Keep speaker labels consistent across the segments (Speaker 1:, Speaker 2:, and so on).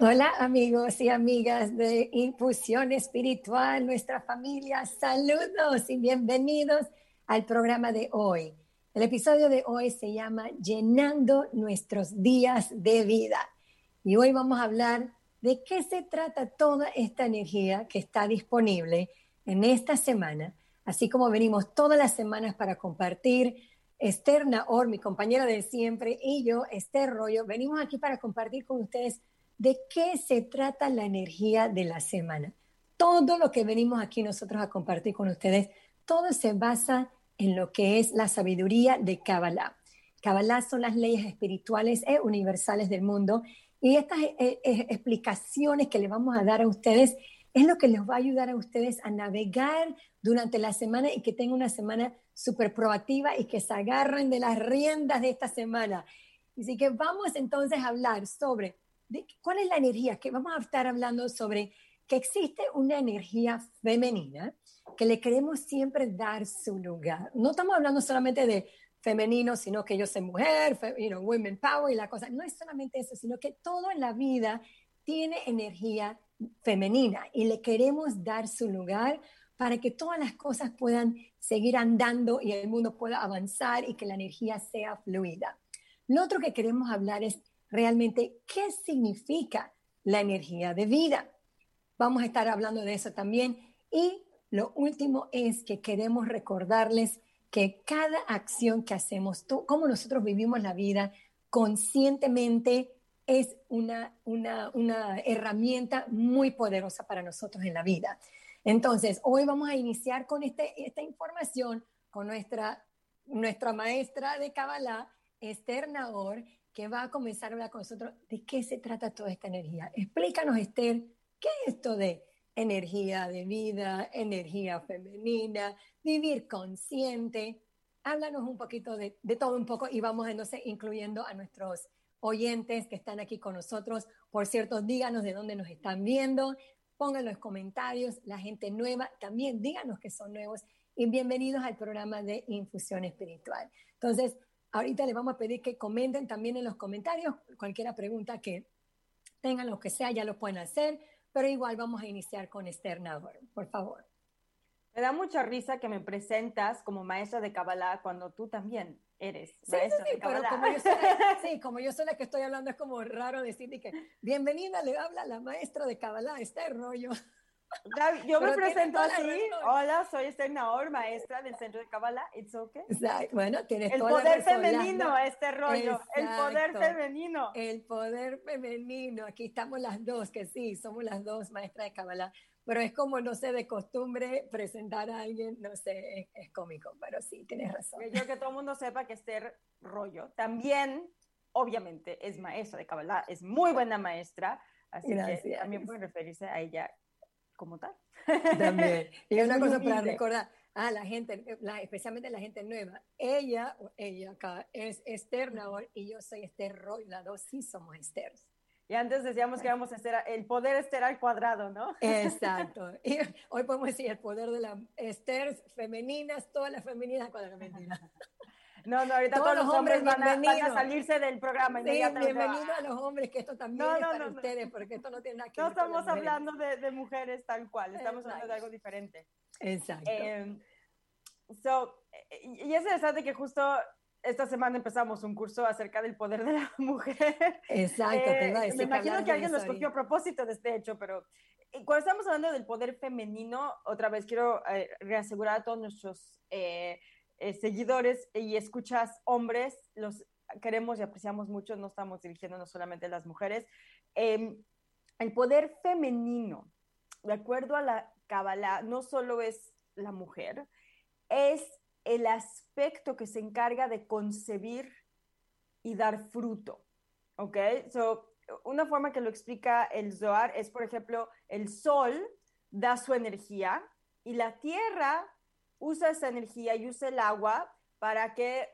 Speaker 1: Hola amigos y amigas de Infusión Espiritual, nuestra familia, saludos y bienvenidos al programa de hoy. El episodio de hoy se llama Llenando nuestros días de vida. Y hoy vamos a hablar de qué se trata toda esta energía que está disponible en esta semana, así como venimos todas las semanas para compartir. Esther Naor, mi compañera de siempre, y yo, Esther Rollo, venimos aquí para compartir con ustedes de qué se trata la energía de la semana. Todo lo que venimos aquí nosotros a compartir con ustedes, todo se basa en lo que es la sabiduría de Kabbalah. Kabbalah son las leyes espirituales e universales del mundo y estas eh, eh, explicaciones que le vamos a dar a ustedes es lo que les va a ayudar a ustedes a navegar durante la semana y que tengan una semana súper proactiva y que se agarren de las riendas de esta semana. Así que vamos entonces a hablar sobre cuál es la energía, que vamos a estar hablando sobre que existe una energía femenina que le queremos siempre dar su lugar. No estamos hablando solamente de femenino, sino que yo soy mujer, you know, women power y la cosa. No es solamente eso, sino que todo en la vida tiene energía femenina y le queremos dar su lugar para que todas las cosas puedan seguir andando y el mundo pueda avanzar y que la energía sea fluida. Lo otro que queremos hablar es realmente qué significa la energía de vida. Vamos a estar hablando de eso también. Y lo último es que queremos recordarles que cada acción que hacemos, como nosotros vivimos la vida conscientemente, es una, una, una herramienta muy poderosa para nosotros en la vida. Entonces, hoy vamos a iniciar con este, esta información con nuestra, nuestra maestra de Kabbalah, Esther Nahor, que va a comenzar a hablar con nosotros de qué se trata toda esta energía. Explícanos, Esther, ¿qué es esto de energía de vida, energía femenina, vivir consciente? Háblanos un poquito de, de todo un poco y vamos entonces incluyendo a nuestros oyentes que están aquí con nosotros. Por cierto, díganos de dónde nos están viendo, pongan los comentarios, la gente nueva, también díganos que son nuevos y bienvenidos al programa de Infusión Espiritual. Entonces, Ahorita les vamos a pedir que comenten también en los comentarios cualquier pregunta que tengan, lo que sea, ya lo pueden hacer, pero igual vamos a iniciar con Esther Nahor, por favor.
Speaker 2: Me da mucha risa que me presentas como maestra de Kabbalah cuando tú también eres maestra de Kabbalah.
Speaker 1: como yo soy, sí, como yo soy la que estoy hablando, es como raro decir que bienvenida, le habla la maestra de Kabbalah, Esther Rollo.
Speaker 2: Yo me presento así. Hola, soy Esther Naor, maestra del Centro de Kabbalah. It's okay.
Speaker 1: Bueno, tienes
Speaker 2: El poder femenino, este rollo. El poder femenino.
Speaker 1: El poder femenino. Aquí estamos las dos, que sí, somos las dos maestras de Kabbalah. Pero es como, no sé, de costumbre presentar a alguien, no sé, es, cómico, pero sí, tienes razón.
Speaker 2: Yo que todo el mundo sepa que Esther Rollo también, obviamente, es maestra de Kabbalah, es muy buena maestra, así que también pueden referirse a ella como tal.
Speaker 1: También. Y una cosa para recordar a la gente, especialmente la gente nueva, ella, ella acá es Esther Naor y yo soy Esther Roy, las dos sí somos Esther.
Speaker 2: Y antes decíamos que íbamos a hacer el poder Esther al cuadrado, ¿no?
Speaker 1: Exacto. Y hoy podemos decir el poder de las Esther femeninas, todas las femeninas al cuadrado.
Speaker 2: No, no, ahorita todos, los hombres, van, a, salirse del programa.
Speaker 1: Sí, bienvenido a los hombres, que esto también es para ustedes, porque esto no tiene nada que
Speaker 2: ver. No estamos hablando de, mujeres tal cual, estamos hablando de algo diferente.
Speaker 1: Exacto.
Speaker 2: Em, so, y es interesante que justo esta semana empezamos un curso acerca del poder de la mujer.
Speaker 1: Exacto, te
Speaker 2: eh, Me imagino que alguien lo escogió a propósito de este hecho, pero eh, cuando estamos hablando del poder femenino, otra vez quiero eh, reasegurar a todos nuestros eh, seguidores y escuchas hombres, los queremos y apreciamos mucho, no estamos dirigiéndonos solamente a las mujeres. Em, el poder femenino, de acuerdo a la Kabbalah, no solo es la mujer, es el aspecto que se encarga de concebir y dar fruto. ¿Ok? So, una forma que lo explica el Zohar es, por ejemplo, el sol da su energía y la tierra usa esa energía y usa el agua para que,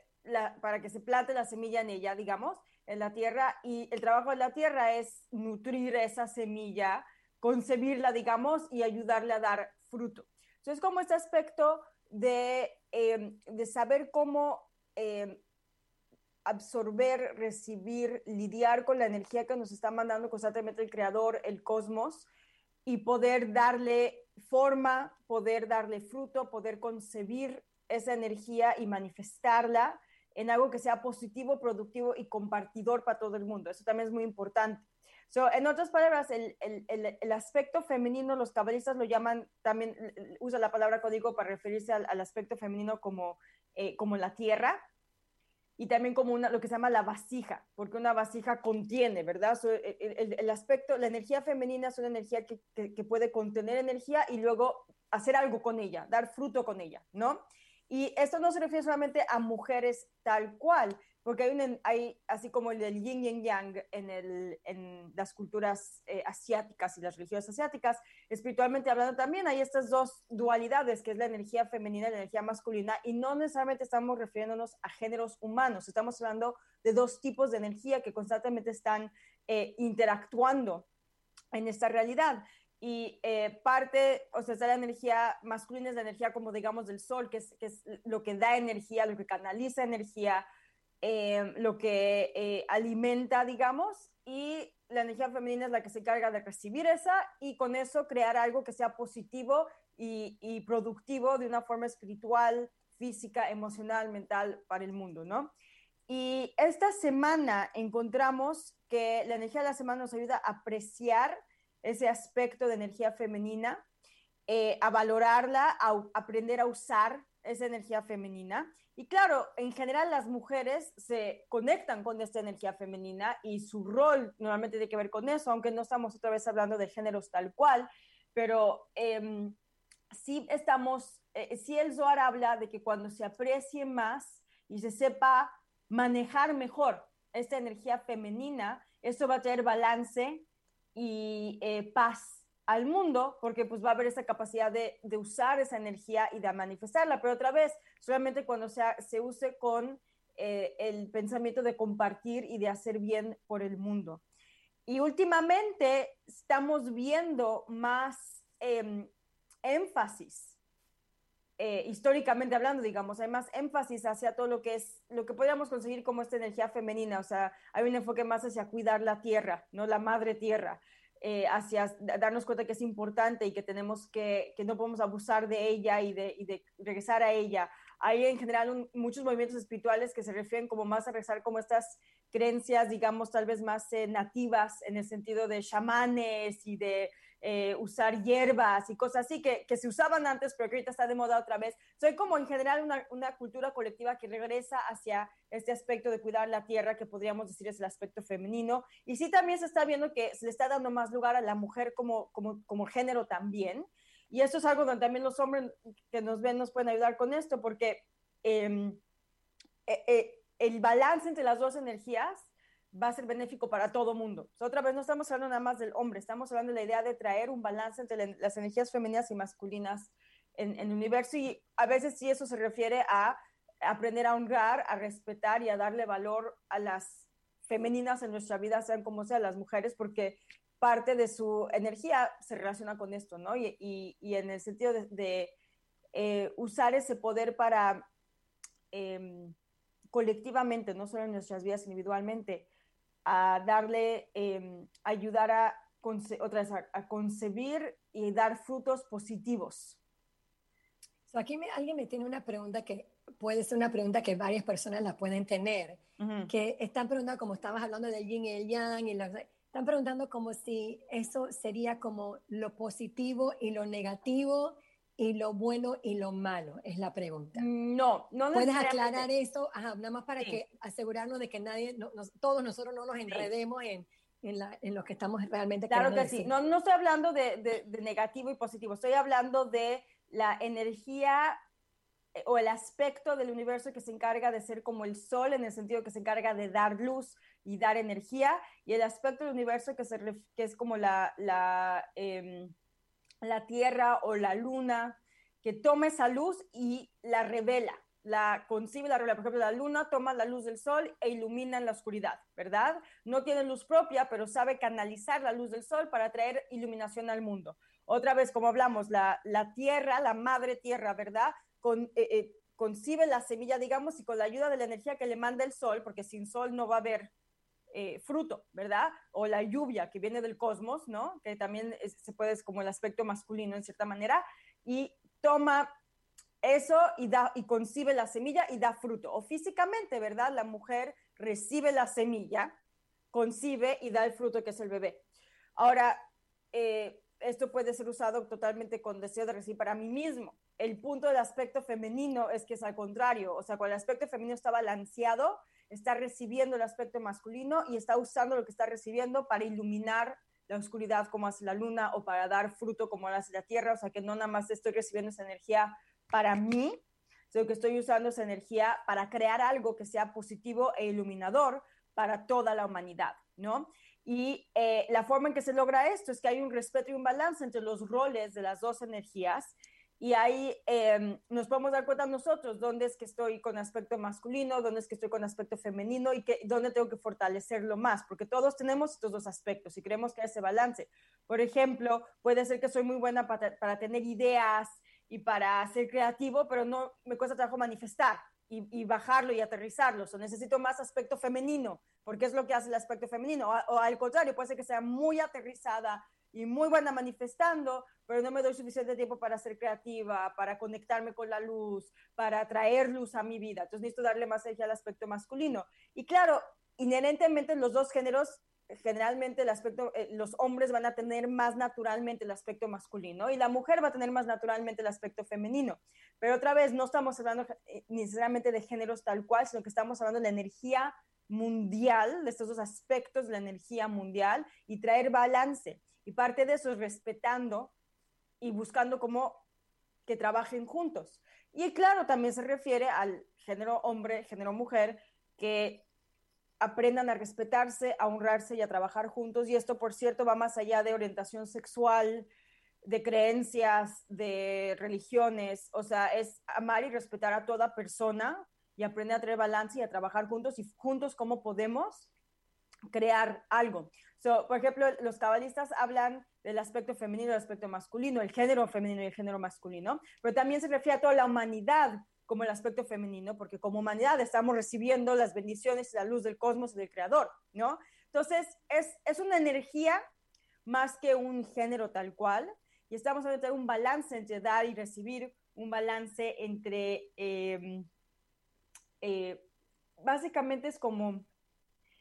Speaker 2: para que se plante la semilla en ella, digamos, en la tierra. Y el trabajo de la tierra es nutrir esa semilla, concebirla, digamos, y ayudarle a dar fruto. Entonces, como este aspecto de, em, de saber cómo em, absorber, recibir, lidiar con la energía que nos está mandando constantemente el creador, el cosmos, y poder darle forma, poder darle fruto, poder concebir esa energía y manifestarla en algo que sea positivo, productivo y compartidor para todo el mundo. Eso también es muy importante. en otras palabras, el, el, el, aspecto femenino, los cabalistas lo llaman, también usa la palabra código para referirse al, al aspecto femenino como, eh, como la tierra, y también como una, lo que se llama la vasija, porque una vasija contiene, ¿verdad? el, aspecto, la energía femenina es una energía que, que, puede contener energía y luego hacer algo con ella, dar fruto con ella, ¿no? Y esto no se refiere solamente a mujeres tal cual, porque hay, un, hay así como el del yin y yang en, el, en las culturas eh, asiáticas y las religiones asiáticas, espiritualmente hablando también hay estas dos dualidades, que es la energía femenina y la energía masculina, y no necesariamente estamos refiriéndonos a géneros humanos, estamos hablando de dos tipos de energía que constantemente están eh, interactuando en esta realidad. Y eh, parte, o sea, está la energía masculina, es la energía como digamos del sol, que es, que es lo que da energía, lo que canaliza energía, eh, lo que eh, alimenta, digamos, y la energía femenina es la que se encarga de recibir esa y con eso crear algo que sea positivo y, productivo de una forma espiritual, física, emocional, mental para el mundo, ¿no? Y esta semana encontramos que la energía de la semana nos ayuda a apreciar ese aspecto de energía femenina, eh, a valorarla, a aprender a usar esa energía femenina. Y claro, en general las mujeres se conectan con esta energía femenina y su rol normalmente tiene que ver con eso, aunque no estamos otra vez hablando de géneros tal cual, pero eh, sí estamos, eh, sí el Zohar habla de que cuando se aprecie más y se sepa manejar mejor esta energía femenina, esto va a traer balance y eh, paz al mundo, porque pues va a haber esa capacidad de, usar esa energía y de manifestarla, pero otra vez, solamente cuando sea, se use con eh, el pensamiento de compartir y de hacer bien por el mundo. Y últimamente estamos viendo más em, énfasis, eh, históricamente hablando, digamos, hay más énfasis hacia todo lo que es, lo que podríamos conseguir como esta energía femenina, o sea, hay un enfoque más hacia cuidar la tierra, ¿no? La madre tierra. Eh, hacia darnos cuenta que es importante y que tenemos que, que no podemos abusar de ella y de, y de regresar a ella. Hay en general muchos movimientos espirituales que se refieren como más a regresar como estas creencias, digamos, tal vez más eh, nativas en el sentido de chamanes y de eh, usar hierbas y cosas así que, que, se usaban antes, pero que ahorita está de moda otra vez. Soy como en general una, una, cultura colectiva que regresa hacia este aspecto de cuidar la tierra, que podríamos decir es el aspecto femenino. Y sí también se está viendo que se le está dando más lugar a la mujer como, como, como género también. Y esto es algo donde también los hombres que nos ven nos pueden ayudar con esto, porque eh, eh, el balance entre las dos energías va a ser benéfico para todo mundo. otra vez no estamos hablando nada más del hombre, estamos hablando de la idea de traer un balance entre las energías femeninas y masculinas en, el universo y a veces sí eso se refiere a aprender a honrar, a respetar y a darle valor a las femeninas en nuestra vida, sean como sean las mujeres, porque parte de su energía se relaciona con esto, ¿no? Y, en el sentido de, eh, usar ese poder para em, colectivamente, no solo en nuestras vidas individualmente, a darle, eh, ayudar a, otra vez, a, concebir y dar frutos positivos.
Speaker 1: aquí alguien me tiene una pregunta que puede ser una pregunta que varias personas la pueden tener, que están preguntando, como estabas hablando del yin y el yang, y están preguntando como si eso sería como lo positivo y lo negativo y lo bueno y lo malo? Es la pregunta.
Speaker 2: No, no
Speaker 1: ¿Puedes aclarar eso? Ajá, nada más para que asegurarnos de que nadie, todos nosotros no nos enredemos en, en, la, en, lo que estamos realmente
Speaker 2: Claro que sí. No, no estoy hablando de, de, negativo y positivo, estoy hablando de la energía eh, o el aspecto del universo que se encarga de ser como el sol, en el sentido que se encarga de dar luz y dar energía, y el aspecto del universo que, se, que es como la... la em, la Tierra o la Luna, que toma esa luz y la revela, la concibe, la revela. Por ejemplo, la Luna toma la luz del Sol e ilumina en la oscuridad, ¿verdad? No tiene luz propia, pero sabe canalizar la luz del Sol para traer iluminación al mundo. Otra vez, como hablamos, la, Tierra, la Madre Tierra, ¿verdad? Con, eh, eh, concibe la semilla, digamos, y con la ayuda de la energía que le manda el sol, porque sin sol no va a haber eh, fruto, ¿verdad? O la lluvia que viene del cosmos, ¿no? Que también se puede, como el aspecto masculino en cierta manera, y toma eso y, da, y concibe la semilla y da fruto. O físicamente, ¿verdad? La mujer recibe la semilla, concibe y da el fruto que es el bebé. Ahora, eh, esto puede ser usado totalmente con deseo de recibir para mí mismo. El punto del aspecto femenino es que es al contrario, o sea, cuando el aspecto femenino está balanceado, está recibiendo el aspecto masculino y está usando lo que está recibiendo para iluminar la oscuridad como hace la luna o para dar fruto como hace la tierra, o sea, que no nada más estoy recibiendo esa energía para mí, sino que estoy usando esa energía para crear algo que sea positivo e iluminador para toda la humanidad, ¿no? Y eh, la forma en que se logra esto es que hay un respeto y un balance entre los roles de las dos energías y ahí em, nos podemos dar cuenta nosotros dónde es que estoy con aspecto masculino, dónde es que estoy con aspecto femenino y que, dónde tengo que fortalecerlo más, porque todos tenemos estos dos aspectos y creemos que hay ese balance. Por ejemplo, puede ser que soy muy buena para, para tener ideas y para ser creativo, pero no me cuesta trabajo manifestar y, bajarlo y aterrizarlo. O necesito más aspecto femenino, porque es lo que hace el aspecto femenino. O, al contrario, puede ser que sea muy aterrizada y muy buena manifestando, pero no me doy suficiente tiempo para ser creativa, para conectarme con la luz, para traer luz a mi vida. Entonces necesito darle más energía al aspecto masculino. Y claro, inherentemente los dos géneros generalmente el aspecto, eh, los hombres van a tener más naturalmente el aspecto masculino y la mujer va a tener más naturalmente el aspecto femenino. Pero otra vez, no estamos hablando eh, necesariamente de géneros tal cual, sino que estamos hablando de la energía mundial, de estos dos aspectos de la energía mundial y traer balance. Y parte de eso es respetando y buscando cómo que trabajen juntos. Y claro, también se refiere al género hombre, género mujer, que aprendan a respetarse, a honrarse y a trabajar juntos. Y esto, por cierto, va más allá de orientación sexual, de creencias, de religiones. O sea, es amar y respetar a toda persona y aprender a tener balance y a trabajar juntos y juntos cómo podemos crear algo. Por ejemplo, los cabalistas hablan del aspecto femenino y del aspecto masculino, el género femenino y el género masculino, pero también se refiere a toda la humanidad como el aspecto femenino, porque como humanidad estamos recibiendo las bendiciones y la luz del cosmos y del creador, ¿no? Entonces, es, es una energía más que un género tal cual, y estamos hablando de un balance entre dar y recibir, un balance entre, em, eh, básicamente es como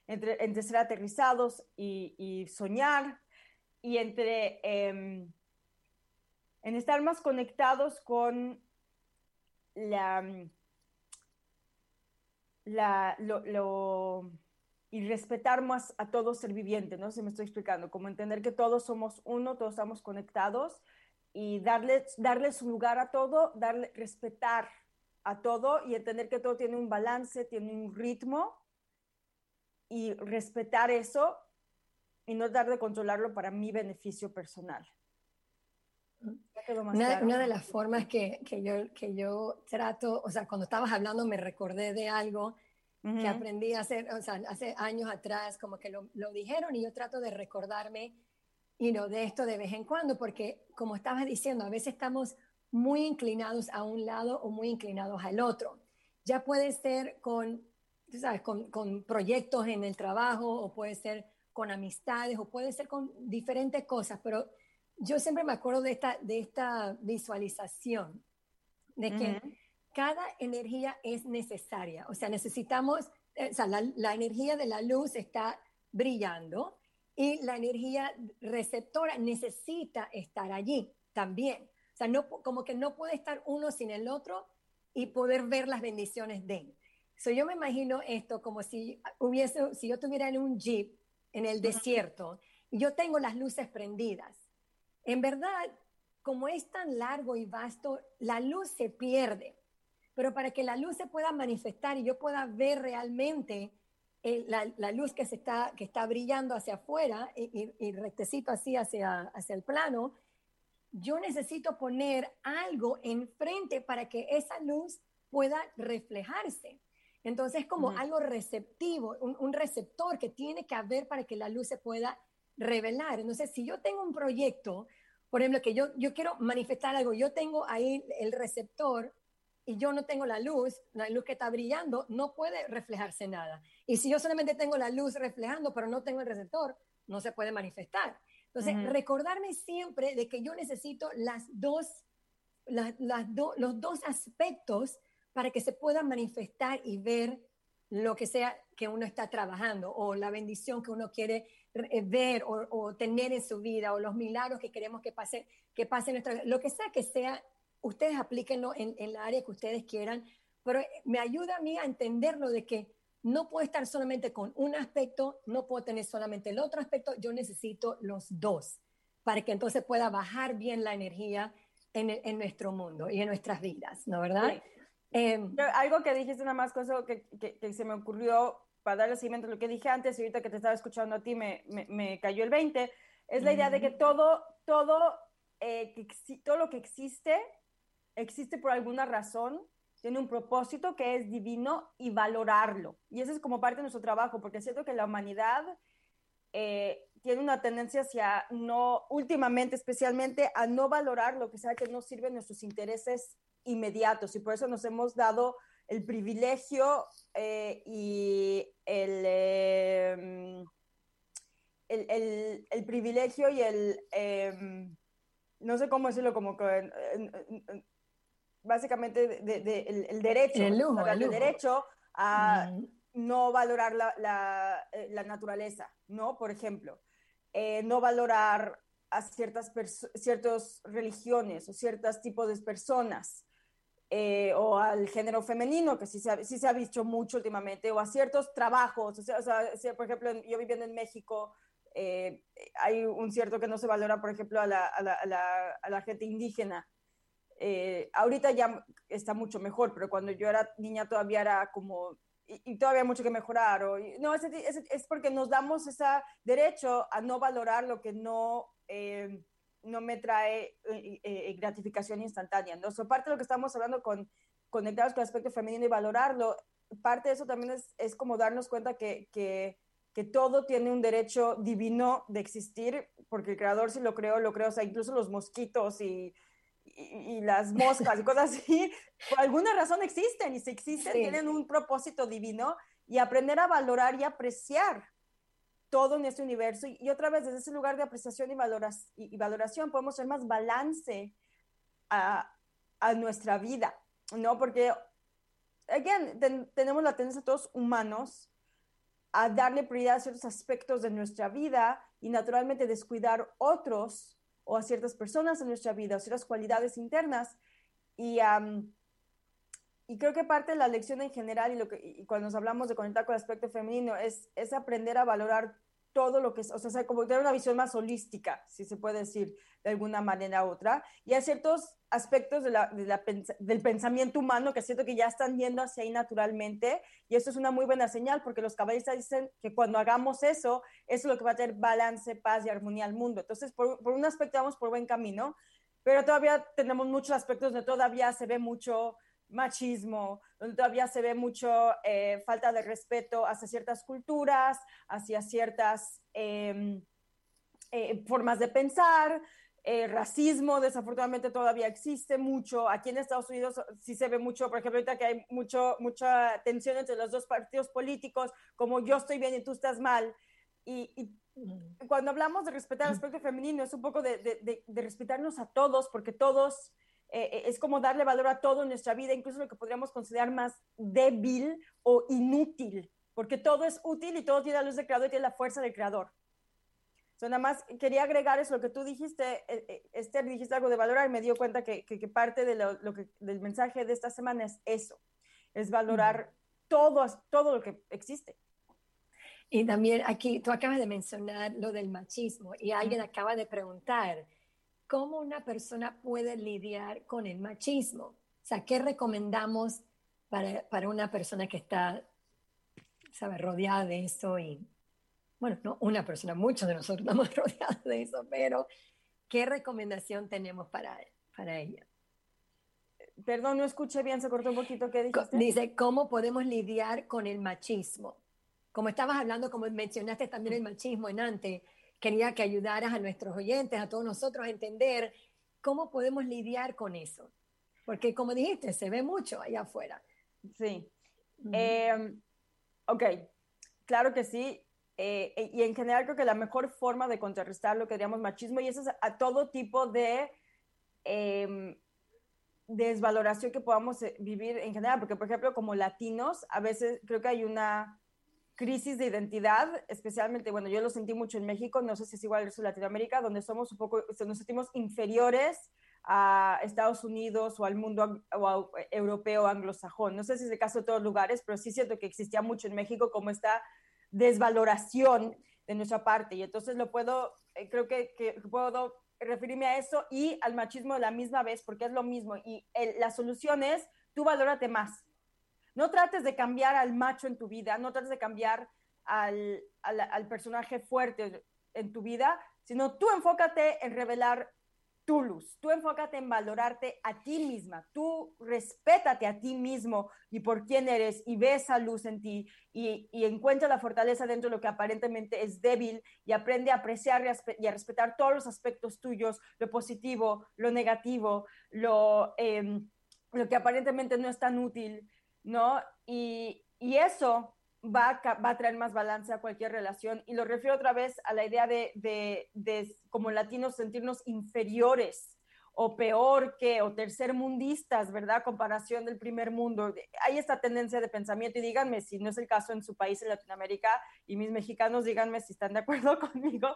Speaker 2: entre, entre ser aterrizados y, y soñar, y entre em, en estar más conectados con la, mm, la, lo, y respetar más a todo ser viviente, ¿no? Si me estoy explicando, como entender que todos somos uno, todos estamos conectados y darle, darle su lugar a todo, darle, respetar a todo y entender que todo tiene un balance, tiene un ritmo y respetar eso y no dar de controlarlo para mi beneficio personal.
Speaker 1: Una, una, de las formas que, que, yo, que yo trato, o sea, cuando estabas hablando me recordé de algo que aprendí a hacer, o sea, hace años atrás, como que lo, lo dijeron y yo trato de recordarme y no de esto de vez en cuando, porque como estabas diciendo, a veces estamos muy inclinados a un lado o muy inclinados al otro. Ya puede ser con, sabes, con, con proyectos en el trabajo o puede ser con amistades o puede ser con diferentes cosas, pero yo siempre me acuerdo de esta, de esta visualización, de que cada energía es necesaria. O sea, necesitamos, eh, o sea, la, energía de la luz está brillando y la energía receptora necesita estar allí también. O sea, no, como que no puede estar uno sin el otro y poder ver las bendiciones de él. So, yo me imagino esto como si hubiese, si yo estuviera en un jeep en el desierto y yo tengo las luces prendidas en verdad, como es tan largo y vasto, la luz se pierde. Pero para que la luz se pueda manifestar y yo pueda ver realmente eh, la, luz que, se está, que está brillando hacia afuera y, y, rectecito así hacia, hacia el plano, yo necesito poner algo enfrente para que esa luz pueda reflejarse. Entonces, como algo receptivo, un, un, receptor que tiene que haber para que la luz se pueda revelar. Entonces, si yo tengo un proyecto, por ejemplo, que yo, yo quiero manifestar algo, yo tengo ahí el receptor y yo no tengo la luz, la luz que está brillando, no puede reflejarse nada. Y si yo solamente tengo la luz reflejando, pero no tengo el receptor, no se puede manifestar. Entonces, recordarme siempre de que yo necesito las dos, las, los dos aspectos para que se pueda manifestar y ver lo que sea que uno está trabajando o la bendición que uno quiere eh, ver o, tener en su vida o los milagros que queremos que pase, que pase en nuestra vida. Lo que sea que sea, ustedes aplíquenlo en, en la área que ustedes quieran, pero me ayuda a mí a entenderlo de que no puedo estar solamente con un aspecto, no puedo tener solamente el otro aspecto, yo necesito los dos para que entonces pueda bajar bien la energía en, en nuestro mundo y en nuestras vidas, ¿no verdad?
Speaker 2: Em, algo que dijiste, nada más cosa que, que, se me ocurrió para darle seguimiento a lo que dije antes, y ahorita que te estaba escuchando a ti me, me, cayó el 20, es la idea de que todo, todo, eh, todo lo que existe, existe por alguna razón, tiene un propósito que es divino y valorarlo. Y eso es como parte de nuestro trabajo, porque es cierto que la humanidad eh, tiene una tendencia hacia no, últimamente especialmente, a no valorar lo que sea que no sirve nuestros intereses inmediatos. Y por eso nos hemos dado el privilegio eh, y em, el, el, el, privilegio y el, em, no sé cómo decirlo, como que básicamente de, el, derecho, el, derecho a no valorar la, la, eh, la, naturaleza, ¿no? Por ejemplo, eh, no valorar a ciertas, ciertas religiones o ciertos tipos de personas. Eh, o al género femenino, que sí se, ha, sí se ha visto mucho últimamente, o a ciertos trabajos. O sea, por ejemplo, yo viviendo en México, eh, hay un cierto que no se valora, por ejemplo, a la, a la, a la, gente indígena. Eh, ahorita ya está mucho mejor, pero cuando yo era niña todavía era como, y, todavía hay mucho que mejorar. O, no, es, es, es, porque nos damos ese derecho a no valorar lo que no no me trae eh, eh, gratificación instantánea. ¿no? So, parte de lo que estamos hablando con conectados con el aspecto femenino y valorarlo, parte de eso también es, es como darnos cuenta que, que, que, todo tiene un derecho divino de existir, porque el creador si lo creó, lo creó, o sea, incluso los mosquitos y, y, las moscas y cosas así, por alguna razón existen y si existen tienen un propósito divino y aprender a valorar y apreciar todo en este universo. Y, otra vez, desde ese lugar de apreciación y, y, valoración, podemos hacer más balance a, a nuestra vida, ¿no? Porque, again, tenemos la tendencia todos humanos a darle prioridad a ciertos aspectos de nuestra vida y naturalmente descuidar otros o a ciertas personas en nuestra vida, o ciertas cualidades internas. Y, y creo que parte de la lección en general y cuando nos hablamos de conectar con el aspecto femenino es, es aprender a valorar todo lo que es, o sea, como tener una visión más holística, si se puede decir de alguna manera u otra, y hay ciertos aspectos de la, de la, del pensamiento humano que siento que ya están yendo hacia ahí naturalmente, y eso es una muy buena señal, porque los cabalistas dicen que cuando hagamos eso, eso es lo que va a tener balance, paz y armonía al mundo. Entonces, por, por un aspecto vamos por buen camino, pero todavía tenemos muchos aspectos donde todavía se ve mucho machismo, donde todavía se ve mucho eh, falta de respeto hacia ciertas culturas, hacia ciertas em, eh, formas de pensar. Eh, racismo desafortunadamente todavía existe mucho. Aquí en Estados Unidos sí se ve mucho, por ejemplo, ahorita que hay mucho, mucha tensión entre los dos partidos políticos, como yo estoy bien y tú estás mal. Y, cuando hablamos de respetar el aspecto femenino, es un poco de, de respetarnos a todos, porque todos eh, eh, es como darle valor a todo en nuestra vida, incluso lo que podríamos considerar más débil o inútil, porque todo es útil y todo tiene la luz del creador y tiene la fuerza del creador. So, nada más quería agregar eso, lo que tú dijiste, eh, Esther, dijiste algo de valorar y me dio cuenta que, que, parte de lo, que, del mensaje de esta semana es eso, es valorar todo, todo lo que existe.
Speaker 1: Y también aquí, tú acabas de mencionar lo del machismo y alguien acaba de preguntar, cómo una persona puede lidiar con el machismo. O sea, ¿qué recomendamos para, para una persona que está, sabe, rodeada de eso? Y, bueno, no una persona, muchos de nosotros estamos rodeados de eso, pero ¿qué recomendación tenemos para, para ella?
Speaker 2: Perdón, no escuché bien, se cortó un poquito. ¿Qué dijiste?
Speaker 1: Dice, ¿cómo podemos lidiar con el machismo? Como estabas hablando, como mencionaste también el machismo en antes, quería que ayudaras a nuestros oyentes, a todos nosotros a entender cómo podemos lidiar con eso. porque como dijiste, se ve mucho allá afuera.
Speaker 2: Sí. Em, ok, claro que sí. Eh, y en general creo que la mejor forma de contrarrestar lo que diríamos machismo, y eso es a todo tipo de em, desvaloración que podamos eh, vivir en general, porque por ejemplo como latinos, a veces creo que hay una crisis de identidad, especialmente, bueno, yo lo sentí mucho en México, no sé si es igual en Latinoamérica, donde somos un poco, nos sentimos inferiores a Estados Unidos o al mundo o europeo anglosajón. No sé si es el caso de todos lugares, pero sí siento que existía mucho en México como esta desvaloración de nuestra parte. Y entonces lo puedo, eh, creo que, puedo referirme a eso y al machismo de la misma vez, porque es lo mismo. Y la solución es, tú valórate más. No trates de cambiar al macho en tu vida, no trates de cambiar al, al personaje fuerte en tu vida, sino tú enfócate en revelar tu luz. Tú enfócate en valorarte a ti misma. Tú respétate a ti mismo y por quién eres y ve esa luz en ti y, encuentra la fortaleza dentro de lo que aparentemente es débil y aprende a apreciar y a, respetar todos los aspectos tuyos, lo positivo, lo negativo, lo, em, lo que aparentemente no es tan útil, ¿no? Y, y eso va a, traer más balance a cualquier relación. Y lo refiero otra vez a la idea de, como latinos sentirnos inferiores o peor que, o tercermundistas, ¿verdad? Comparación del primer mundo. Hay esta tendencia de pensamiento y díganme si no es el caso en su país, en Latinoamérica, y mis mexicanos, díganme si están de acuerdo conmigo,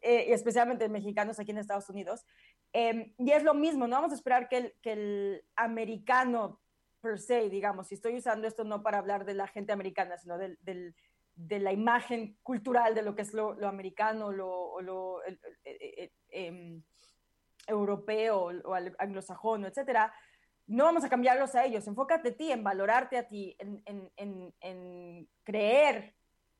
Speaker 2: eh, y especialmente mexicanos aquí en Estados Unidos. Em, y es lo mismo, no vamos a esperar que el americano per se, digamos, si estoy usando esto no para hablar de la gente americana, sino del, de la imagen cultural de lo que es lo, americano, lo, lo em, europeo o anglosajón, etcétera, no vamos a cambiarlos a ellos. Enfócate a ti, en valorarte a ti, en, creer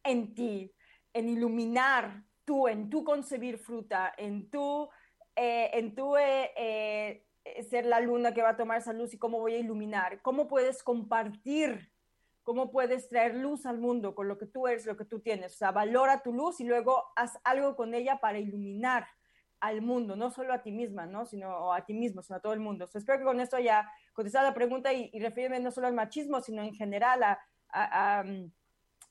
Speaker 2: en ti, en iluminar tú, en tu concebir fruta, en tu, eh, en tu eh, eh, ser la luna que va a tomar esa luz y cómo voy a iluminar, cómo puedes compartir, cómo puedes traer luz al mundo con lo que tú eres, lo que tú tienes. O sea, valora tu luz y luego haz algo con ella para iluminar al mundo, no solo a ti misma, ¿no? Sino a ti mismo, sino a todo el mundo. espero que con esto haya contestado la pregunta y, y no solo al machismo, sino en general a, mm,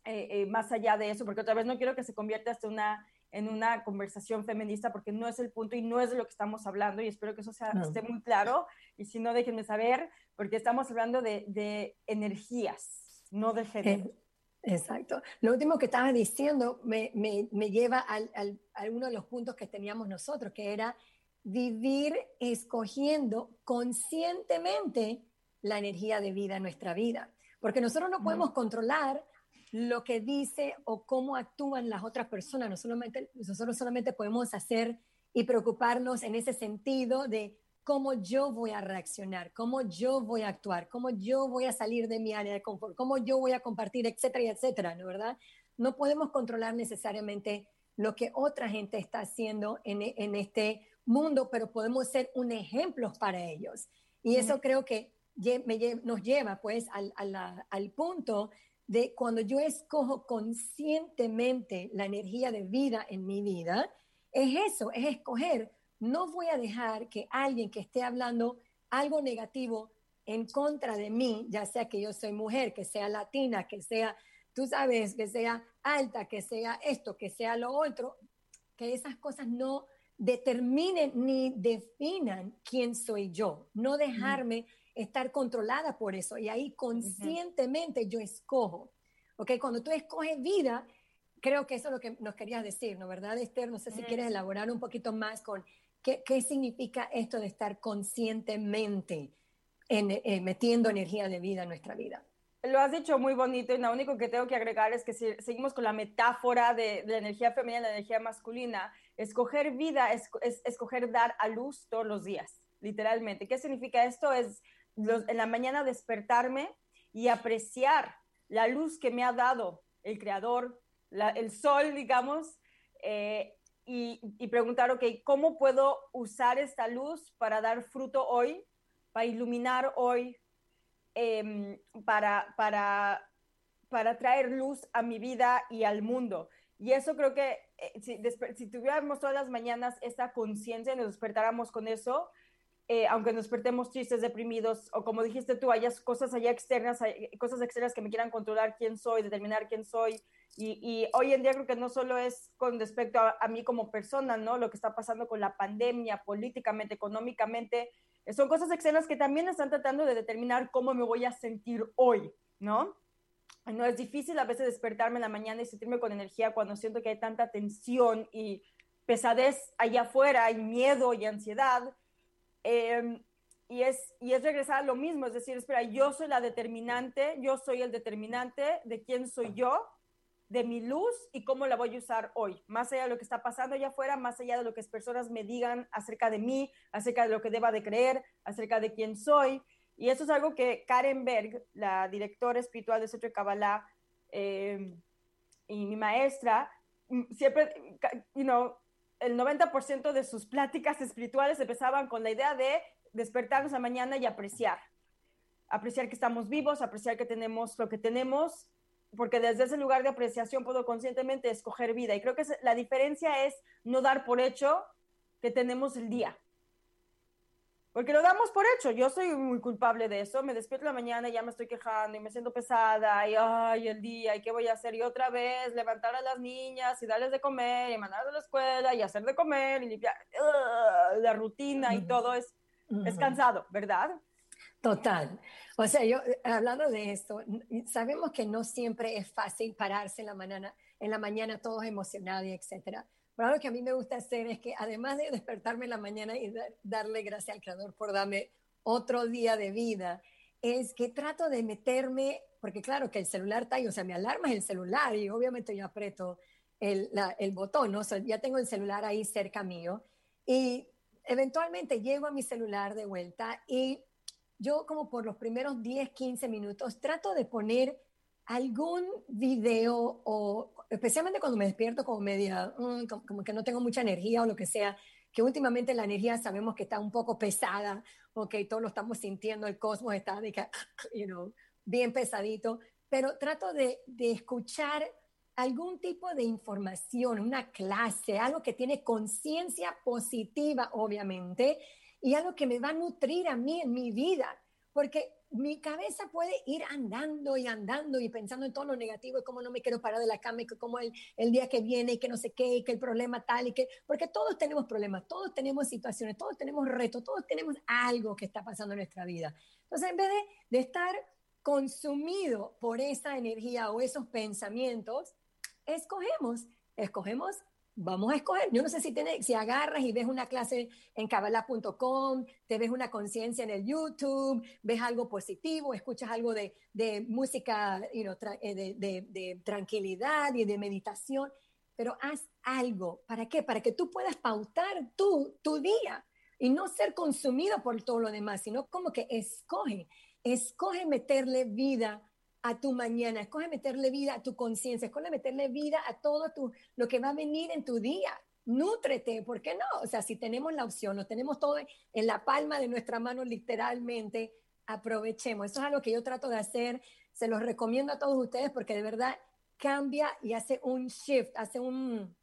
Speaker 2: eh, eh, más allá de eso, porque otra vez no quiero que se convierta hasta una en una conversación feminista porque no es el punto y no es de lo que estamos hablando y espero que eso sea, esté muy claro y si no déjenme saber porque estamos hablando de, de energías, no de género. Eh,
Speaker 1: exacto. Lo último que estaba diciendo me, me, me lleva al, al, a uno de los puntos que teníamos nosotros, que era vivir escogiendo conscientemente la energía de vida en nuestra vida. Porque nosotros no podemos controlar lo que dice o cómo actúan las otras personas. No solamente, nosotros solamente podemos hacer y preocuparnos en ese sentido de cómo yo voy a reaccionar, cómo yo voy a actuar, cómo yo voy a salir de mi área de confort, cómo yo voy a compartir, etcétera, etcétera, ¿no verdad? No podemos controlar necesariamente lo que otra gente está haciendo en, en este mundo, pero podemos ser un ejemplo para ellos. Y eso creo que nos lleva pues al, al, al punto de cuando yo escojo conscientemente la energía de vida en mi vida, es eso, es escoger. No voy a dejar que alguien que esté hablando algo negativo en contra de mí, ya sea que yo soy mujer, que sea latina, que sea, tú sabes, que sea alta, que sea esto, que sea lo otro, que esas cosas no determinen ni definan quién soy yo, no dejarme estar controlada por eso. Y ahí conscientemente yo escojo. ¿Ok? Cuando tú escoges vida, creo que eso es lo que nos querías decir, ¿no? ¿Verdad, Esther? No sé si quieres elaborar un poquito más con qué, qué significa esto de estar conscientemente en, eh, metiendo energía de vida en nuestra vida.
Speaker 2: Lo has dicho muy bonito y lo único que tengo que agregar es que si seguimos con la metáfora de, la energía femenina y la energía masculina, escoger vida es, es, escoger dar a luz todos los días, literalmente. ¿Qué significa esto? Es en la mañana despertarme y apreciar la luz que me ha dado el creador, el sol, digamos, eh, y, preguntar, ok, ¿cómo puedo usar esta luz para dar fruto hoy, para iluminar hoy, em, para, para, para traer luz a mi vida y al mundo? Y eso creo que eh, si, si, tuviéramos todas las mañanas esta conciencia y nos despertáramos con eso, eh, aunque nos despertemos tristes, deprimidos, o como dijiste tú, hayas cosas allá externas, cosas externas que me quieran controlar quién soy, determinar quién soy. Y, hoy en día creo que no solo es con respecto a, a, mí como persona, ¿no? Lo que está pasando con la pandemia, políticamente, económicamente, son cosas externas que también están tratando de determinar cómo me voy a sentir hoy, ¿no? No es difícil a veces despertarme en la mañana y sentirme con energía cuando siento que hay tanta tensión y pesadez allá afuera y miedo y ansiedad. Em, y, es, y es regresar a lo mismo, es decir, espera, yo soy la determinante, yo soy el determinante de quién soy yo, de mi luz y cómo la voy a usar hoy, más allá de lo que está pasando allá afuera, más allá de lo que las personas me digan acerca de mí, acerca de lo que deba de creer, acerca de quién soy. Y eso es algo que Karen Berg, la directora espiritual de Centro de Kabbalah em, y mi maestra, mm, siempre, you know, el 90% de sus pláticas espirituales empezaban con la idea de despertarnos a mañana y apreciar. Apreciar que estamos vivos, apreciar que tenemos lo que tenemos, porque desde ese lugar de apreciación puedo conscientemente escoger vida. Y creo que la diferencia es no dar por hecho que tenemos el día. Porque lo damos por hecho. Yo soy muy culpable de eso. Me despierto la mañana y ya me estoy quejando y me siento pesada y ay, el día y qué voy a hacer. Y otra vez levantar a las niñas y darles de comer y mandarlas a la escuela y hacer de comer y limpiar. la rutina y todo es, es cansado, ¿verdad?
Speaker 1: Total. O sea, yo hablando de esto, sabemos que no siempre es fácil pararse en la mañana, en la mañana todos emocionados y etcétera. Pero lo que a mí me gusta hacer es que además de despertarme en la mañana y darle gracias al Creador por darme otro día de vida, es que trato de meterme, porque claro que el celular está ahí, o sea, mi alarma es el celular y obviamente yo aprieto el, el botón, ¿no? O sea, ya tengo el celular ahí cerca mío y eventualmente llego a mi celular de vuelta y yo como por los primeros 10, 15 minutos trato de poner algún video o especialmente cuando me despierto como media, mm, como, que no tengo mucha energía o lo que sea, que últimamente la energía sabemos que está un poco pesada, ok, todos lo estamos sintiendo, el cosmos está de que, you know, bien pesadito, pero trato de, de escuchar algún tipo de información, una clase, algo que tiene conciencia positiva, obviamente, y algo que me va a nutrir a mí en mi vida, porque mi cabeza puede ir andando y andando y pensando en todo lo negativo y cómo no me quiero parar de la cama y cómo el, el día que viene y que no sé qué y que el problema tal y que, porque todos tenemos problemas, todos tenemos situaciones, todos tenemos retos, todos tenemos algo que está pasando en nuestra vida. Entonces, en vez de, de estar consumido por esa energía o esos pensamientos, escogemos, escogemos vamos a escoger. Yo no sé si, tiene, si agarras y ves una clase en kabbalah.com, te ves una conciencia en el YouTube, ves algo positivo, escuchas algo de, música eh, de, de, tranquilidad y de meditación, pero haz algo. ¿Para qué? Para que tú puedas pautar tu, tu día y no ser consumido por todo lo demás, sino como que escoge, escoge meterle vida a tu mañana, escoge meterle vida a tu conciencia, escoge meterle vida a todo tu, lo que va a venir en tu día. Nútrete, ¿por qué no? O sea, si tenemos la opción, lo tenemos todo en la palma de nuestra mano literalmente, aprovechemos. Eso es algo que yo trato de hacer, se los recomiendo a todos ustedes porque de verdad cambia y hace un shift, hace un,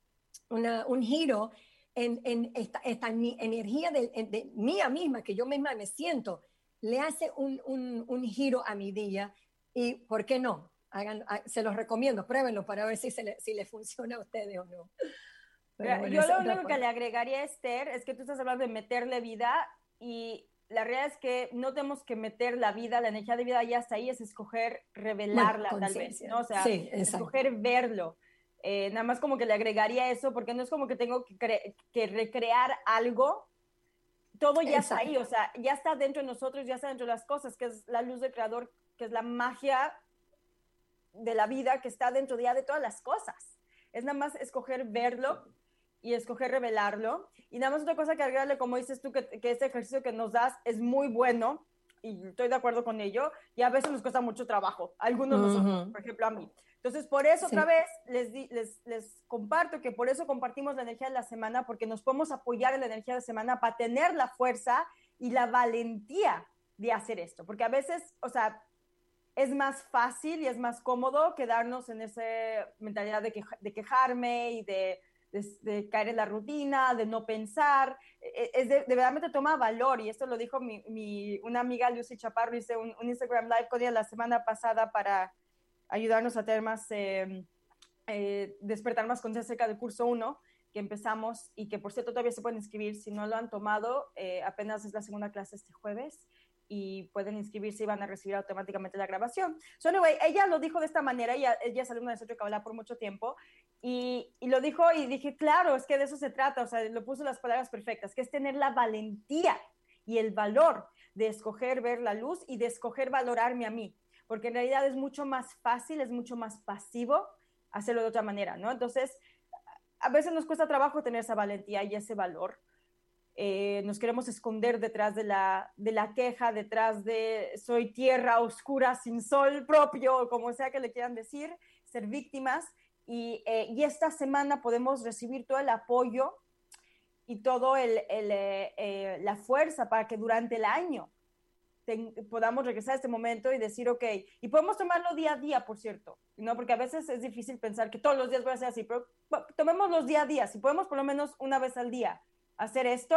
Speaker 1: un giro en, en esta, esta, energía de, de, mía misma, que yo misma me siento, le hace un, un, un giro a mi día y ¿por qué no? Hagan, ah, se los recomiendo, pruébenlo para ver si, se le, si le funciona a ustedes o no.
Speaker 2: yo lo único que le agregaría a Esther es que tú estás hablando de meterle vida y la realidad es que no tenemos que meter la vida, la energía de vida ya está ahí, es escoger revelarla tal vez, ¿no? O sea, escoger verlo. Eh, nada más como que le agregaría eso, porque no es como que tengo que, que recrear algo, todo ya está ahí, o sea, ya está dentro de nosotros, ya está dentro de las cosas, que es la luz del creador que es la magia de la vida que está dentro ya de todas las cosas. Es nada más escoger verlo y escoger revelarlo. Y nada más otra cosa que agregarle, como dices tú, que, que este ejercicio que nos das es muy bueno y estoy de acuerdo con ello, y a veces nos cuesta mucho trabajo, algunos nosotros, por ejemplo a mí. Entonces, por eso otra vez les, les, les, comparto que por eso compartimos la energía de la semana, porque nos podemos apoyar en la energía de la semana para tener la fuerza y la valentía de hacer esto, porque a veces, o sea, es más fácil y es más cómodo quedarnos en esa mentalidad de, quejarme y de caer en la rutina, de no pensar, e, es de, verdad me toma valor y esto lo dijo mi, una amiga Lucy Chaparro, hice un, Instagram Live con ella la semana pasada para ayudarnos a tener más, em, eh, despertar más conciencia acerca del curso 1 que empezamos y que por cierto todavía se pueden inscribir. Si no lo han tomado, eh, apenas es la segunda clase este jueves y pueden inscribirse y van a recibir automáticamente la grabación. So anyway, ella lo dijo de esta manera, ella, ella es alumna de Centro Kabbalah por mucho tiempo y, y, lo dijo y dije, claro, es que de eso se trata, o sea, lo puso las palabras perfectas, que es tener la valentía y el valor de escoger ver la luz y de escoger valorarme a mí, porque en realidad es mucho más fácil, es mucho más pasivo hacerlo de otra manera, ¿no? Entonces, a veces nos cuesta trabajo tener esa valentía y ese valor eh, nos queremos esconder detrás de la, de la queja, detrás de soy tierra oscura sin sol propio, como sea que le quieran decir, ser víctimas. Y, eh, y esta semana podemos recibir todo el apoyo y todo el, eh, la fuerza para que durante el año podamos regresar a este momento y decir, ok, y podemos tomarlo día a día, por cierto, ¿no? Porque a veces es difícil pensar que todos los días voy a ser así, pero tomemos los día a día, si podemos por lo menos una vez al día hacer esto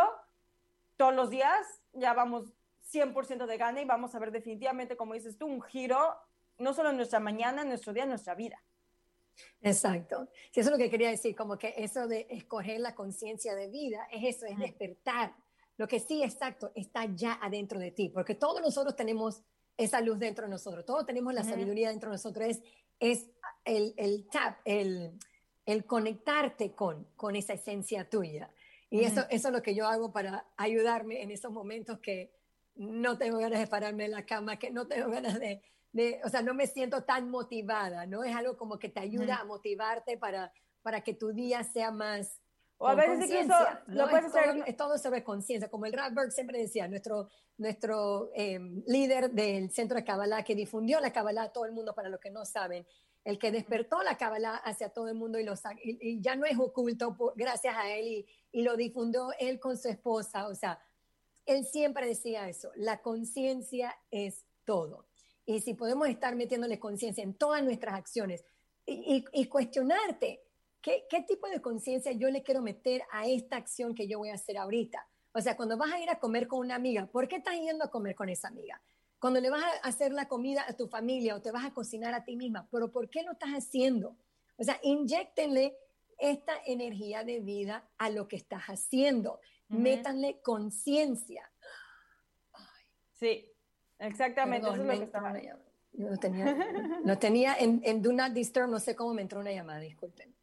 Speaker 2: todos los días, ya vamos 100% de gana y vamos a ver definitivamente, como dices tú, un giro, no solo en nuestra mañana, en nuestro día, en nuestra vida.
Speaker 1: Exacto. Sí, eso es lo que quería decir, como que eso de escoger la conciencia de vida, es eso, es despertar. Lo que sí, exacto, está ya adentro de ti, porque todos nosotros tenemos esa luz dentro de nosotros, todos tenemos la sabiduría dentro de nosotros, es, es el, el tap, el, el conectarte con, con esa esencia tuya. Y eso, eso es lo que yo hago para ayudarme en esos momentos que no tengo ganas de pararme en la cama, que no tengo ganas de, de o sea, no me siento tan motivada, ¿no? Es algo como que te ayuda a motivarte para, para que tu día sea más...
Speaker 2: O a veces incluso lo puedes
Speaker 1: es hacer... Todo, es todo sobre conciencia, como el Radberg siempre decía, nuestro, nuestro em, líder del centro de Kabbalah, que difundió la Kabbalah a todo el mundo, para los que no saben, el que despertó la Kabbalah hacia todo el mundo y, lo, y, ya no es oculto gracias a él y, y, lo difundió él con su esposa. O sea, él siempre decía eso, la conciencia es todo. Y si podemos estar metiéndole conciencia en todas nuestras acciones y, y cuestionarte, ¿qué, ¿qué tipo de conciencia yo le quiero meter a esta acción que yo voy a hacer ahorita? O sea, cuando vas a ir a comer con una amiga, ¿por qué estás yendo a comer con esa amiga? Cuando le vas a hacer la comida a tu familia o te vas a cocinar a ti misma, pero ¿por qué lo estás haciendo? O sea, inyectenle esta energía de vida a lo que estás haciendo. Métanle conciencia.
Speaker 2: Sí, exactamente. eso es lo que estaba.
Speaker 1: Lo tenía, lo tenía en, en, Do Not Disturb, no sé cómo me entró una llamada, disculpen.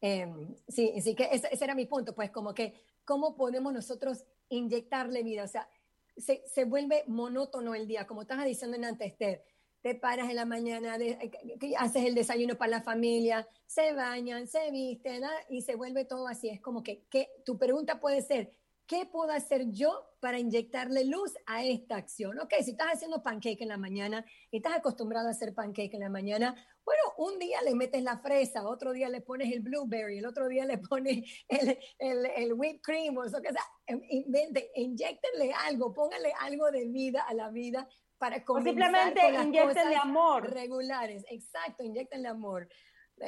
Speaker 1: Em, sí, sí que ese, ese, era mi punto, pues como que cómo podemos nosotros inyectarle vida. O sea, se, se, vuelve monótono el día, como estabas diciendo en antes, Esther. Te paras en la mañana, de, eh, haces el desayuno para la familia, se bañan, se visten y se vuelve todo así. Es como que, que tu pregunta puede ser, ¿qué puedo hacer yo para inyectarle luz a esta acción? Ok, si estás haciendo pancake en la mañana y estás acostumbrado a hacer pancake en la mañana, bueno, un día le metes la fresa, otro día le pones el blueberry, el otro día le pones el, el, el whipped cream, o eso que sea, invente, inyectenle algo, póngale algo de vida a la vida para comenzar
Speaker 2: simplemente con las amor.
Speaker 1: regulares. Exacto, inyectenle amor.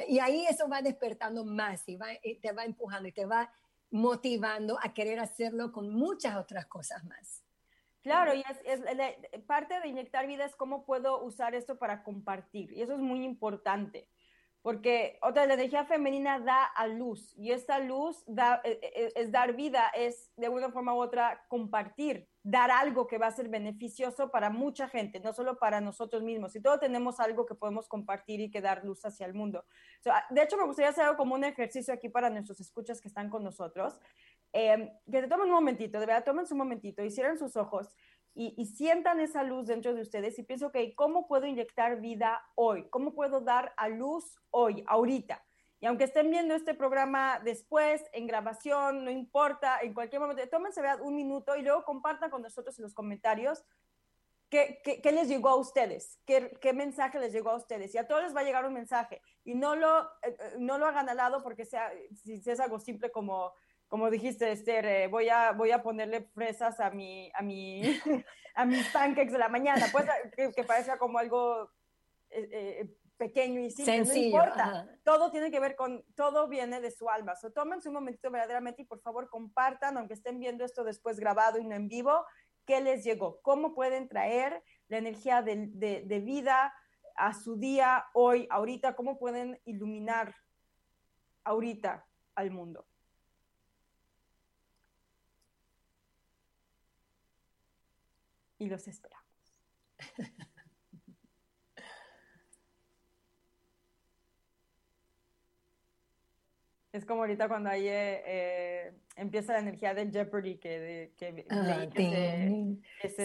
Speaker 1: Y ahí eso va despertando más y, va, y te va empujando y te va motivando a querer hacerlo con muchas otras cosas más.
Speaker 2: Claro, y es, parte de inyectar vida es cómo puedo usar esto para compartir. Y eso es muy importante, porque otra, la energía femenina da a luz y esta luz da, e, e, es, dar vida, es de una forma u otra compartir, dar algo que va a ser beneficioso para mucha gente, no solo para nosotros mismos. Y todos tenemos algo que podemos compartir y que dar luz hacia el mundo. de hecho, me gustaría hacer como un ejercicio aquí para nuestros escuchas que están con nosotros. Em, que se tomen un momentito, de verdad, tomen un momentito y sus ojos y, sientan esa luz dentro de ustedes y pienso, ok, ¿cómo puedo inyectar vida hoy? ¿Cómo puedo dar a luz hoy, ahorita? Y aunque estén viendo este programa después, en grabación, no importa, en cualquier momento, tómense un minuto y luego compartan con nosotros en los comentarios qué, qué, les llegó a ustedes, qué, qué, mensaje les llegó a ustedes. Y a todos les va a llegar un mensaje. Y no lo, eh, eh, no lo hagan al lado porque sea, si es algo simple como como dijiste, Esther, eh, voy, a, voy a ponerle fresas a, mi, a, mi, a mis pancakes de la mañana, pues que, que parezca como algo eh, eh, pequeño y simple, no importa. Todo tiene que ver con, todo viene de su alma. So, tómense un momentito verdaderamente y por favor compartan, aunque estén viendo esto después grabado y no en vivo, qué les llegó, cómo pueden traer la energía de, de vida a su día hoy, ahorita, cómo pueden iluminar ahorita al mundo. Y los esperamos. Es como ahorita cuando ahí eh, eh, empieza la energía del Jeopardy que, que,
Speaker 1: ah,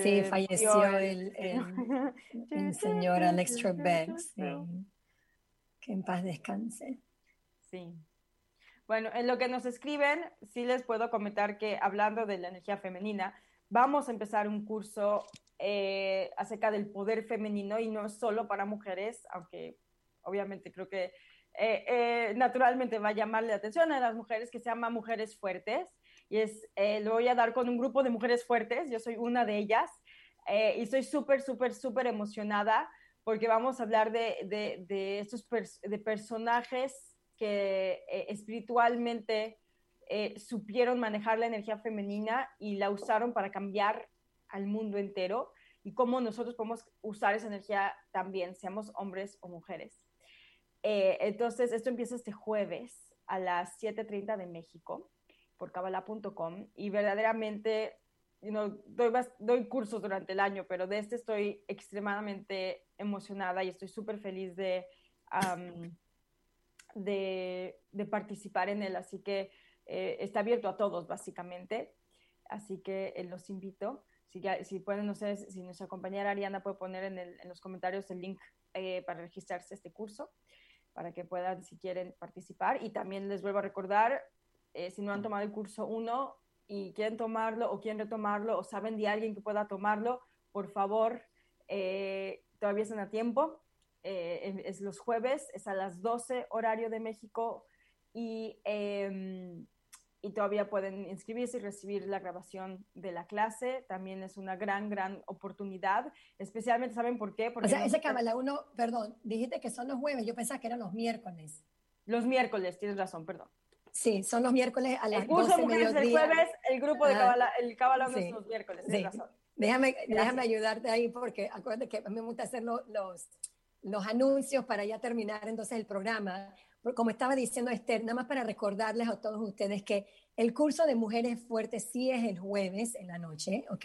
Speaker 1: sí, falleció el, el, señor Alex Trebek. Que en paz descanse.
Speaker 2: Sí. Bueno, en lo que nos escriben, sí les puedo comentar que hablando de la energía femenina, vamos a empezar un curso eh, acerca del poder femenino y no solo para mujeres, aunque obviamente creo que eh, eh, naturalmente va a llamarle la atención a las mujeres que se llama Mujeres Fuertes. Y es, lo voy a dar con un grupo de mujeres fuertes, yo soy una de ellas y estoy súper, súper, súper emocionada porque vamos a hablar de, de estos de personajes que espiritualmente supieron manejar la energía femenina y la usaron para cambiar al mundo entero y cómo nosotros podemos usar esa energía también, seamos hombres o mujeres. Eh, entonces, esto empieza este jueves a las 7.30 de México por cabala.com y verdaderamente doy, doy, cursos durante el año, pero de este estoy extremadamente emocionada y estoy súper feliz de, de, participar en él. Así que eh, está abierto a todos, básicamente. Así que eh, los invito. Si, si pueden, no sé, si nuestra compañera Ariana puede poner en, en los comentarios el link para registrarse a este curso para que puedan, si quieren, participar. Y también les vuelvo a recordar, eh, si no han tomado el curso 1 y quieren tomarlo o quieren retomarlo o saben de alguien que pueda tomarlo, por favor, eh, todavía están a tiempo. Eh, es los jueves, es a las 12 horario de México y em, y todavía pueden inscribirse y recibir la grabación de la clase. También es una gran, gran oportunidad, especialmente, ¿saben por qué?
Speaker 1: Porque o sea, ese Kabbalah uno, perdón, dijiste que son los jueves, yo pensaba que eran los miércoles.
Speaker 2: Los miércoles, tienes razón, perdón.
Speaker 1: Sí, son los miércoles a las
Speaker 2: El curso mujeres el jueves, el grupo de Kabbalah, el Kabbalah sí. los miércoles, tienes razón.
Speaker 1: Déjame, déjame ayudarte ahí porque acuérdate que a mí me gusta hacer los, los anuncios para ya terminar entonces el programa como estaba diciendo Esther, nada más para recordarles a todos ustedes que el curso de Mujeres Fuertes sí es el jueves en la noche, ¿ok?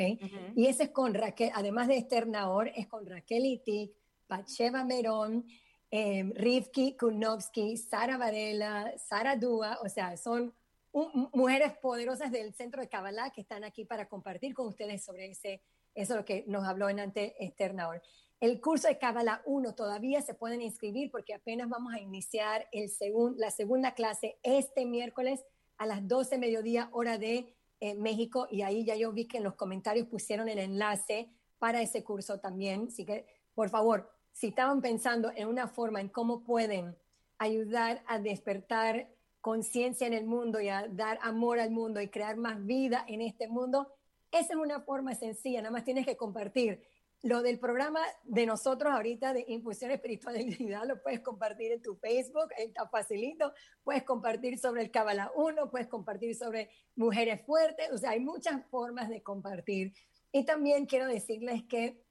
Speaker 1: Y ese es con Raquel, además de Esther Naor, es con Raquel Itik, Pacheva Merón, eh, Rivki Kunovsky, Sara Varela, Sara Dúa, o sea, son mujeres poderosas del centro de Kabbalah que están aquí para compartir con ustedes sobre ese, eso lo que nos habló en antes Esther Naor. El curso de Cábala 1 todavía se pueden inscribir porque apenas vamos a iniciar el la segunda clase este miércoles a las 12 mediodía hora de eh, México y ahí ya yo vi que en los comentarios pusieron el enlace para ese curso también. Así que, por favor, si estaban pensando en una forma en cómo pueden ayudar a despertar conciencia en el mundo y a dar amor al mundo y crear más vida en este mundo, esa es una forma sencilla, nada más tienes que compartir lo del programa de nosotros ahorita de Infusión Espiritualidad lo puedes compartir en tu Facebook, está facilito. Puedes compartir sobre el Kabbalah 1, puedes compartir sobre mujeres fuertes, o sea, hay muchas formas de compartir. Y también quiero decirles que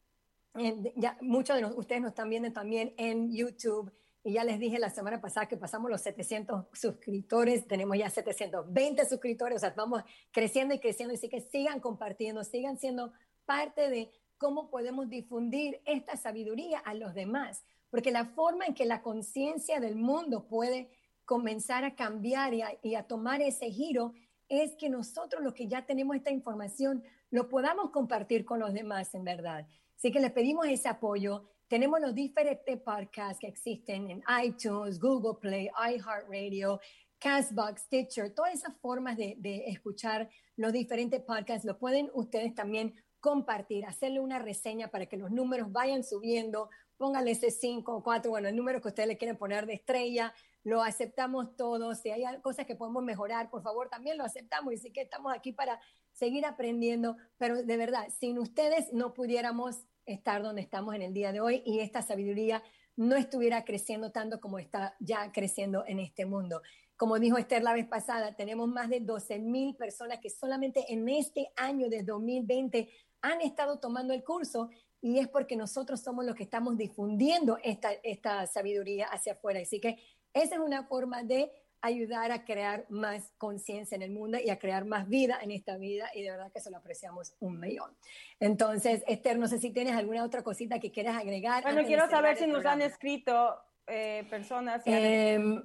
Speaker 1: eh, ya muchos de ustedes nos están viendo también en YouTube. Y ya les dije la semana pasada que pasamos los 700 suscriptores, tenemos ya 720 suscriptores, o sea, vamos creciendo y creciendo, así que sigan compartiendo, sigan siendo parte de cómo podemos difundir esta sabiduría a los demás, porque la forma en que la conciencia del mundo puede comenzar a cambiar y a, tomar ese giro es que nosotros los que ya tenemos esta información lo podamos compartir con los demás en verdad. Así que les pedimos ese apoyo. Tenemos los diferentes podcasts que existen en iTunes, Google Play, iHeartRadio, Castbox, Stitcher, todas esas formas de, de escuchar los diferentes podcasts lo pueden ustedes también compartir, hacerle una reseña para que los números vayan subiendo, pónganle ese 5 o 4, bueno, el número que ustedes le quieren poner de estrella, lo aceptamos todos, si hay cosas que podemos mejorar, por favor, también lo aceptamos. Y sí que estamos aquí para seguir aprendiendo, pero de verdad, sin ustedes no pudiéramos estar donde estamos en el día de hoy y esta sabiduría no estuviera creciendo tanto como está ya creciendo en este mundo. Como dijo Esther la vez pasada, tenemos más de 12 mil personas que solamente en este año de 2020 han estado tomando el curso y es porque nosotros somos los que estamos difundiendo esta, esta sabiduría hacia afuera. Así que esa es una forma de ayudar a crear más conciencia en el mundo y a crear más vida en esta vida y de verdad que eso lo apreciamos un millón. Entonces, Esther, no sé si tienes alguna otra cosita que quieras agregar.
Speaker 2: Bueno, quiero saber si nos han escrito eh, personas. Em,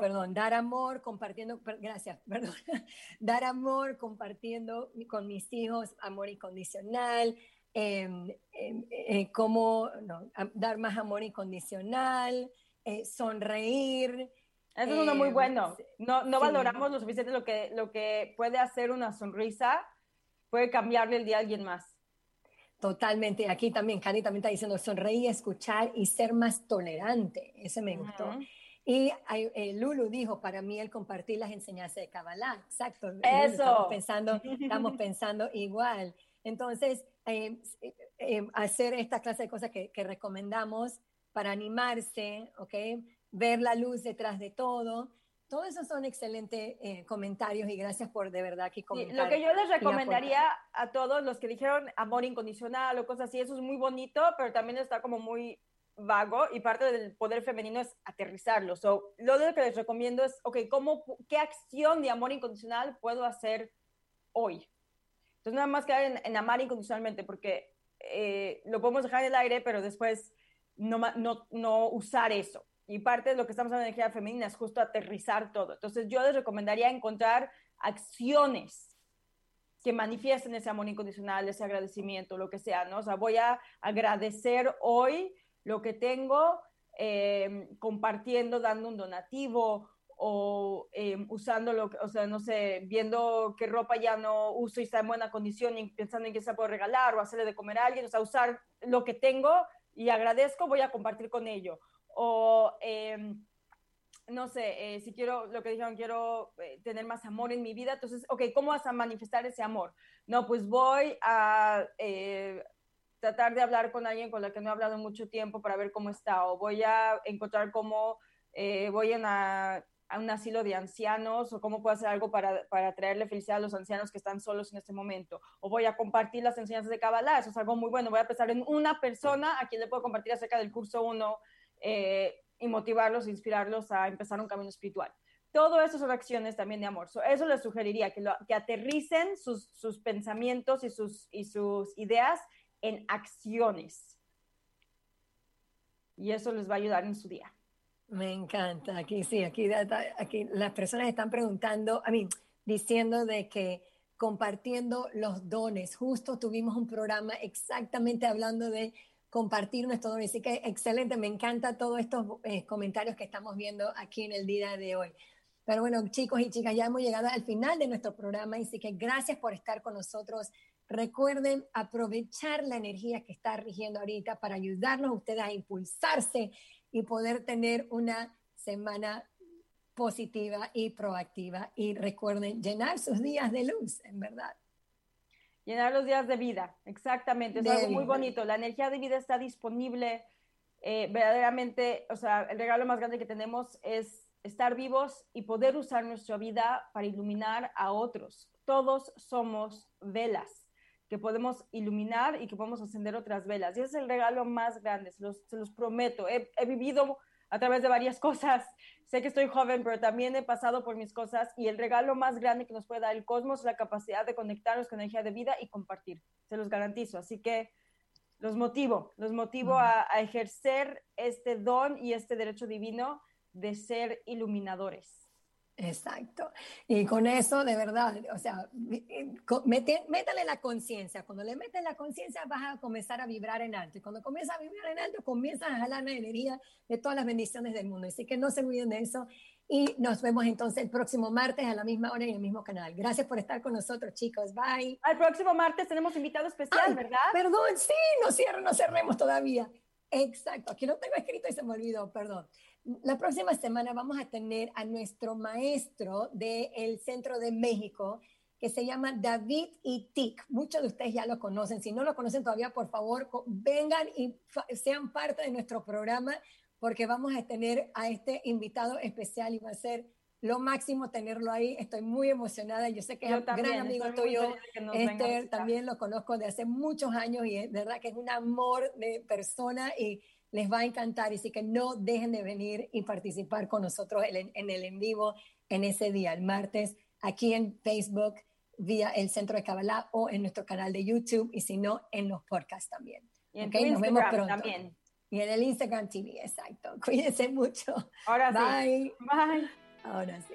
Speaker 1: perdón, dar amor compartiendo, gracias, perdón, dar amor compartiendo con mis hijos, amor incondicional, em, em, eh, cómo dar más amor incondicional, eh, sonreír.
Speaker 2: Eso es uno muy bueno. No, no valoramos lo suficiente lo que, lo que puede hacer una sonrisa, puede cambiarle el día a alguien más.
Speaker 1: Totalmente. Aquí también, Cani también está diciendo sonreír, escuchar y ser más tolerante. Ese me gustó. Y eh, Lulu dijo, para mí el compartir las enseñanzas de Kabbalah. Exacto.
Speaker 2: Eso. Estamos
Speaker 1: pensando, estamos pensando igual. Entonces, eh, eh, hacer esta clase de cosas que, que, recomendamos para animarse, ¿ok? Ver la luz detrás de todo todos esos son excelentes eh, comentarios y gracias por de verdad que comentar.
Speaker 2: lo que yo les recomendaría a todos los que dijeron amor incondicional o cosas así, eso es muy bonito, pero también está como muy vago y parte del poder femenino es aterrizarlo. So, lo que les recomiendo es, ok, ¿cómo, ¿qué acción de amor incondicional puedo hacer hoy? Entonces, nada más quedar en, amar incondicionalmente, porque eh, lo podemos dejar en el aire, pero después no, no, no usar eso. Y parte de lo que estamos hablando de energía femenina es justo aterrizar todo. Entonces yo les recomendaría encontrar acciones que manifiesten ese amor incondicional, ese agradecimiento, lo que sea, ¿no? O sea, voy a agradecer hoy lo que tengo, eh, compartiendo, dando un donativo o eh, usándolo, o sea, no sé, viendo qué ropa ya no uso y está en buena condición y pensando en qué se puede regalar o hacerle de comer a alguien, o sea, usar lo que tengo y agradezco, voy a compartir con ello o em, no sé, eh, si quiero, lo que dijeron, quiero eh, tener más amor en mi vida, entonces, ok, ¿cómo vas a manifestar ese amor? No, pues voy a eh, tratar de hablar con alguien con la que no he hablado mucho tiempo para ver cómo está, o voy a encontrar cómo voy a, un asilo de ancianos, o cómo puedo hacer algo para, para, traerle felicidad a los ancianos que están solos en este momento, o voy a compartir las enseñanzas de Kabbalah, eso es algo muy bueno, voy a pensar en una persona a quien le puedo compartir acerca del curso 1 eh, y motivarlos, inspirarlos a empezar un camino espiritual. Todo eso son acciones también de amor. eso les sugeriría, que, que aterricen sus, sus, pensamientos y sus, y sus ideas en acciones. Y eso les va a ayudar en su día.
Speaker 1: Me encanta. Aquí sí, aquí, aquí las personas están preguntando, a mí, diciendo de que compartiendo los dones. Justo tuvimos un programa exactamente hablando de compartir nuestro don. Así que excelente, me encanta todos estos eh, comentarios que estamos viendo aquí en el día de hoy. Pero bueno, chicos y chicas, ya hemos llegado al final de nuestro programa, así que gracias por estar con nosotros. Recuerden aprovechar la energía que está rigiendo ahorita para ayudarnos a ustedes a impulsarse y poder tener una semana positiva y proactiva. Y recuerden llenar sus días de luz, en verdad.
Speaker 2: Llenar los días de vida, exactamente. Es algo muy bonito. La energía de vida está disponible. Eh, verdaderamente, o sea, el regalo más grande que tenemos es estar vivos y poder usar nuestra vida para iluminar a otros. Todos somos velas que podemos iluminar y que podemos encender otras velas. Y ese es el regalo más grande, se los, se los prometo. He, he vivido a través de varias cosas. Sé que estoy joven, pero también he pasado por mis cosas y el regalo más grande que nos puede dar el cosmos es la capacidad de conectarnos con energía de vida y compartir. Se los garantizo. Así que los motivo, los motivo a, a ejercer este don y este derecho divino de ser iluminadores.
Speaker 1: Exacto. Y con eso, de verdad, o sea, métale la conciencia. Cuando le metes la conciencia, vas a comenzar a vibrar en alto. Y cuando comienzas a vibrar en alto, comienzas a jalar la energía de todas las bendiciones del mundo. Así que no se olviden de eso. Y nos vemos entonces el próximo martes a la misma hora en el mismo canal. Gracias por estar con nosotros, chicos. Bye.
Speaker 2: Al próximo martes tenemos invitado especial, ¿verdad?
Speaker 1: Perdón, sí, no cierren, no cerremos todavía. Exacto, aquí lo tengo escrito y se me olvidó, perdón. La próxima semana vamos a tener a nuestro maestro del Centro de México, que se llama David y Tic. Muchos de ustedes ya lo conocen. Si no lo conocen todavía, por favor, vengan y sean parte de nuestro programa porque vamos a tener a este invitado especial y va a ser lo máximo tenerlo ahí. Estoy muy emocionada. Yo sé que es un gran amigo tuyo. Esther, también lo conozco de hace muchos años y es verdad que es un amor de persona y les va a encantar. Así que no dejen de venir y participar con nosotros en, el en vivo en ese día, el martes, aquí en Facebook, vía el Centro de Kabbalah o en nuestro canal de YouTube y si no, en los podcasts también.
Speaker 2: Y en okay, nos vemos pronto. también.
Speaker 1: Y en el Instagram TV, exacto. Cuídense mucho.
Speaker 2: Ahora sí.
Speaker 1: Bye. Bye. Ahora sí.